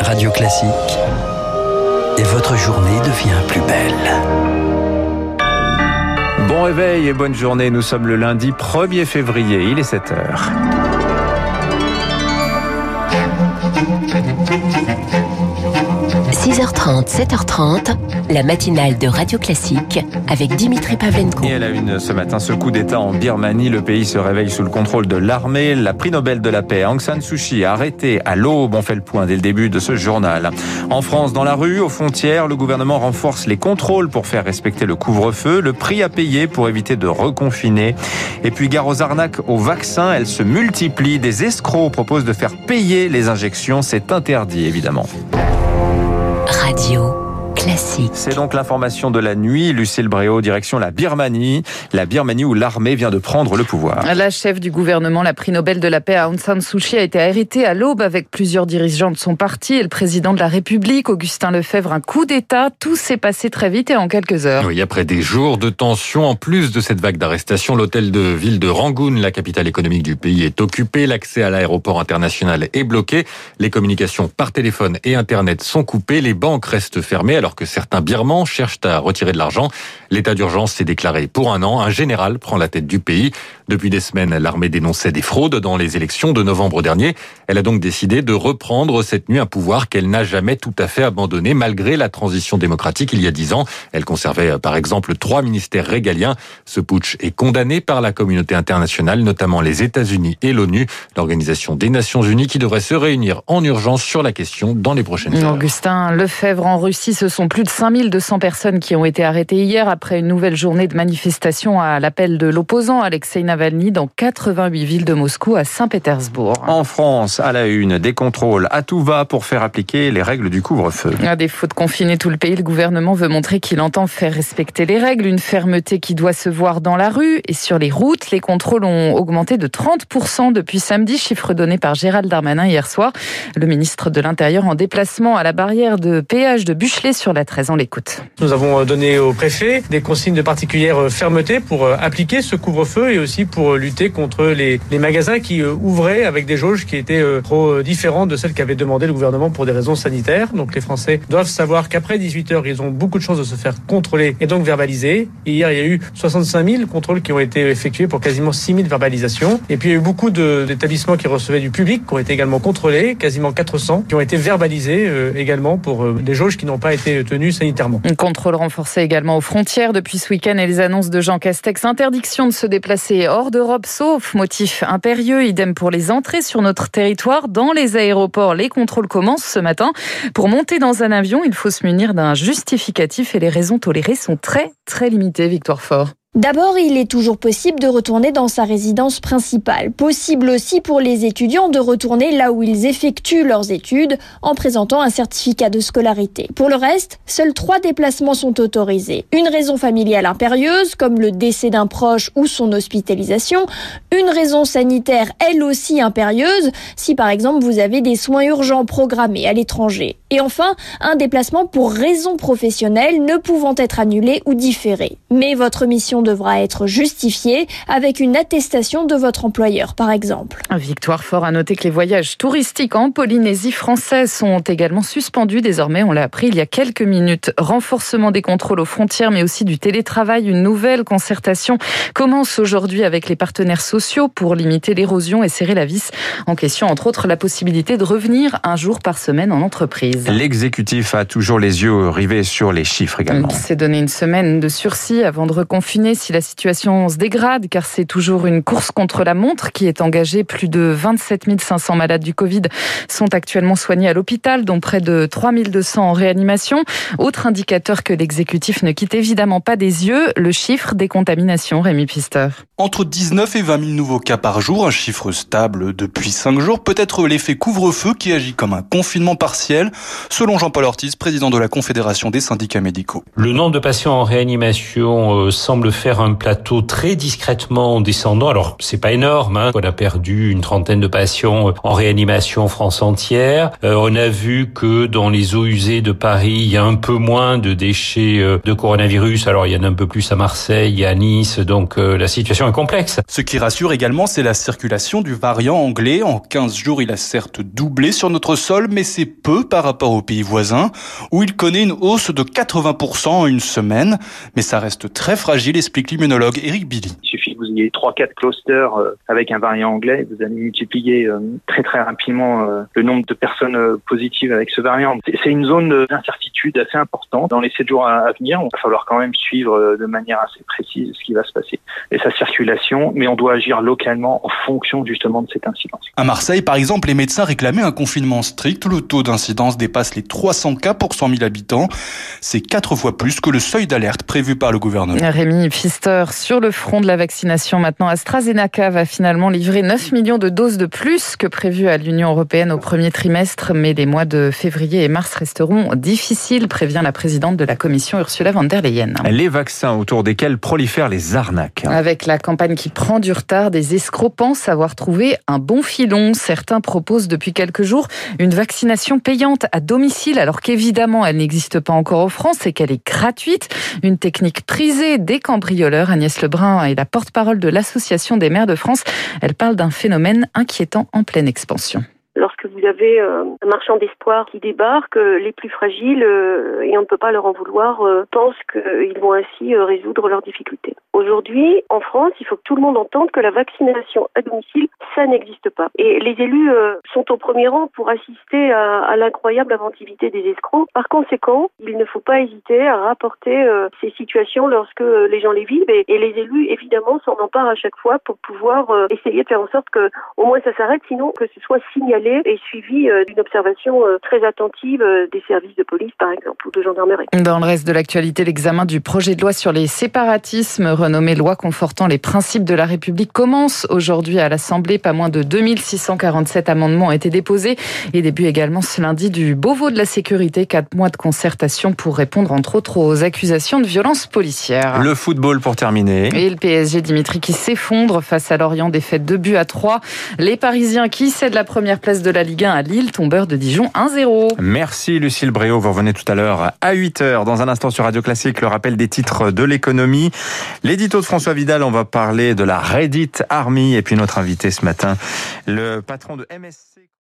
Radio Classique. Et votre journée devient plus belle. Bon réveil et bonne journée. Nous sommes le lundi 1er février. Il est 7 heures. – 6h30, 7h30, la matinale de Radio Classique avec Dimitri Pavlenko. Et à la une ce matin, ce coup d'État en Birmanie, le pays se réveille sous le contrôle de l'armée. La prix Nobel de la paix, Aung San Suu Kyi, arrêté à l'aube. On fait le point dès le début de ce journal. En France, dans la rue, aux frontières, le gouvernement renforce les contrôles pour faire respecter le couvre-feu. Le prix à payer pour éviter de reconfiner. Et puis, gare aux arnaques aux vaccins, elles se multiplient. Des escrocs proposent de faire payer les injections. C'est interdit, évidemment. Classique. C'est donc l'information de la nuit. Lucille Bréau, direction la Birmanie. La Birmanie où l'armée vient de prendre le pouvoir. La chef du gouvernement, la prix Nobel de la paix Aung San Suu Kyi, a été arrêtée à l'aube avec plusieurs dirigeants de son parti et le président de la République, Augustin Lefebvre. Un coup d'État. Tout s'est passé très vite et en quelques heures. Oui, après des jours de tension, en plus de cette vague d'arrestation, l'hôtel de ville de Rangoon, la capitale économique du pays, est occupé. L'accès à l'aéroport international est bloqué. Les communications par téléphone et Internet sont coupées. Les banques restent fermées alors que certains Birmans cherchent à retirer de l'argent. L'état d'urgence s'est déclaré pour un an. Un général prend la tête du pays. Depuis des semaines, l'armée dénonçait des fraudes dans les élections de novembre dernier. Elle a donc décidé de reprendre cette nuit un pouvoir qu'elle n'a jamais tout à fait abandonné malgré la transition démocratique il y a dix ans. Elle conservait par exemple trois ministères régaliens. Ce putsch est condamné par la communauté internationale, notamment les États-Unis et l'ONU, l'Organisation des Nations Unies qui devrait se réunir en urgence sur la question dans les prochaines. Augustin Lefebvre en Russie, ce sont plus de 5200 personnes qui ont été arrêtées hier après une nouvelle journée de manifestation à l'appel de l'opposant Alexei Navalny dans 88 villes de Moscou à Saint-Pétersbourg. En France, à la une, des contrôles à tout va pour faire appliquer les règles du couvre-feu. À défaut de confiner tout le pays, le gouvernement veut montrer qu'il entend faire respecter les règles, une fermeté qui doit se voir dans la rue et sur les routes. Les contrôles ont augmenté de 30% depuis samedi, chiffre donné par Gérald Darmanin hier soir. Le ministre de l'Intérieur en déplacement à la barrière de péage de Buchelet sur la 13. On l'écoute. Nous avons donné au préfet des consignes de particulière fermeté pour appliquer ce couvre-feu et aussi pour lutter contre les, magasins qui ouvraient avec des jauges qui étaient trop différentes de celles qu'avait demandé le gouvernement pour des raisons sanitaires. Donc les Français doivent savoir qu'après 18 heures, ils ont beaucoup de chances de se faire contrôler et donc verbaliser. Hier, il y a eu 65 000 contrôles qui ont été effectués pour quasiment 6 000 verbalisations. Et puis il y a eu beaucoup d'établissements qui recevaient du public qui ont été également contrôlés, quasiment 400, qui ont été verbalisés euh, également pour euh, des jauges qui n'ont pas été tenues Un contrôle renforcé également aux frontières depuis ce week-end et les annonces de Jean Castex. Interdiction de se déplacer hors d'Europe sauf motif impérieux. Idem pour les entrées sur notre territoire. Dans les aéroports, les contrôles commencent ce matin. Pour monter dans un avion, il faut se munir d'un justificatif et les raisons tolérées sont très très limitées. Victoire Fort. D'abord, il est toujours possible de retourner dans sa résidence principale. Possible aussi pour les étudiants de retourner là où ils effectuent leurs études en présentant un certificat de scolarité. Pour le reste, seuls trois déplacements sont autorisés. Une raison familiale impérieuse, comme le décès d'un proche ou son hospitalisation. Une raison sanitaire, elle aussi impérieuse, si par exemple vous avez des soins urgents programmés à l'étranger. Et enfin, un déplacement pour raison professionnelle ne pouvant être annulé ou différé. Mais votre mission devra être justifiée avec une attestation de votre employeur, par exemple. Victoire Fort a noté que les voyages touristiques en Polynésie française sont également suspendus désormais. On l'a appris il y a quelques minutes. Renforcement des contrôles aux frontières, mais aussi du télétravail. Une nouvelle concertation commence aujourd'hui avec les partenaires sociaux pour limiter l'érosion et serrer la vis. En question, entre autres, la possibilité de revenir un jour par semaine en entreprise. L'exécutif a toujours les yeux rivés sur les chiffres également. Il s'est donné une semaine de sursis avant de reconfiner si la situation se dégrade, car c'est toujours une course contre la montre qui est engagée. Plus de 27 500 malades du Covid sont actuellement soignés à l'hôpital, dont près de 3 200 en réanimation. Autre indicateur que l'exécutif ne quitte évidemment pas des yeux, le chiffre des contaminations. Rémi Pister. Entre 19 et 20 000 nouveaux cas par jour, un chiffre stable depuis 5 jours. Peut-être l'effet couvre-feu qui agit comme un confinement partiel, selon Jean-Paul Ortiz, président de la Confédération des syndicats médicaux. Le nombre de patients en réanimation semble faire un plateau très discrètement descendant. Alors, c'est pas énorme. Hein. On a perdu une trentaine de patients en réanimation France entière. Euh, on a vu que dans les eaux usées de Paris, il y a un peu moins de déchets euh, de coronavirus. Alors, il y en a un peu plus à Marseille, à Nice. Donc, euh, la situation est complexe. Ce qui rassure également, c'est la circulation du variant anglais. En 15 jours, il a certes doublé sur notre sol, mais c'est peu par rapport aux pays voisins, où il connaît une hausse de 80% en une semaine. Mais ça reste très fragile, explique l'immunologue Eric Billy vous ayez trois quatre clusters euh, avec un variant anglais, vous allez multiplier euh, très très rapidement euh, le nombre de personnes positives avec ce variant. C'est une zone d'incertitude assez importante. Dans les sept jours à venir, il va falloir quand même suivre de manière assez précise ce qui va se passer et sa circulation, mais on doit agir localement en fonction justement de cette incidence. À Marseille, par exemple, les médecins réclamaient un confinement strict. Le taux d'incidence dépasse les 300 cas pour 100 000 habitants. C'est quatre fois plus que le seuil d'alerte prévu par le gouvernement. Rémi Pfister, sur le front de la vaccination, maintenant. AstraZeneca va finalement livrer 9 millions de doses de plus que prévu à l'Union européenne au premier trimestre, mais les mois de février et mars resteront difficiles, prévient la présidente de la Commission Ursula von der Leyen. Les vaccins autour desquels prolifèrent les arnaques. Avec la campagne qui prend du retard, des escrocs pensent avoir trouvé un bon filon. Certains proposent depuis quelques jours une vaccination payante à domicile, alors qu'évidemment elle n'existe pas encore en France et qu'elle est gratuite. Une technique prisée des cambrioleurs. Agnès Lebrun est la porte-parole parole de l'Association des maires de France. Elle parle d'un phénomène inquiétant en pleine expansion. Lorsque vous avez euh, un marchand d'espoir qui débarque, euh, les plus fragiles, euh, et on ne peut pas leur en vouloir, pensent qu'ils vont ainsi résoudre leurs difficultés. Aujourd'hui, en France, il faut que tout le monde entende que la vaccination à domicile, ça n'existe pas. Et les élus sont au premier rang pour assister à, l'incroyable inventivité des escrocs. Par conséquent, il ne faut pas hésiter à rapporter ces situations lorsque les gens les vivent et, les élus, évidemment, s'en emparent à chaque fois pour pouvoir essayer de faire en sorte que au moins ça s'arrête, sinon que ce soit signalé et suivi euh, d'une observation euh, très attentive euh, des services de police, par exemple, ou de gendarmerie. Dans le reste de l'actualité, l'examen du projet de loi sur les séparatismes, renommé loi confortant les principes de la République, commence aujourd'hui à l'Assemblée. Pas moins de 2647 amendements ont été déposés. Et début également ce lundi du Beauvau de la sécurité, quatre mois de concertation pour répondre entre autres aux accusations de violence policière. Le football pour terminer. Et le PSG Dimitri qui s'effondre face à Lorient, défaite 2 buts à 3. Les Parisiens qui cèdent la première place de la Ligue 1 à Lille, tombeur de Dijon 1-0. Merci Lucille Bréau, vous revenez tout à l'heure à 8h. Dans un instant sur Radio Classique, le rappel des titres de l'économie. L'édito de François Vidal, on va parler de la Reddit Army et puis notre invité ce matin, le patron de MSC.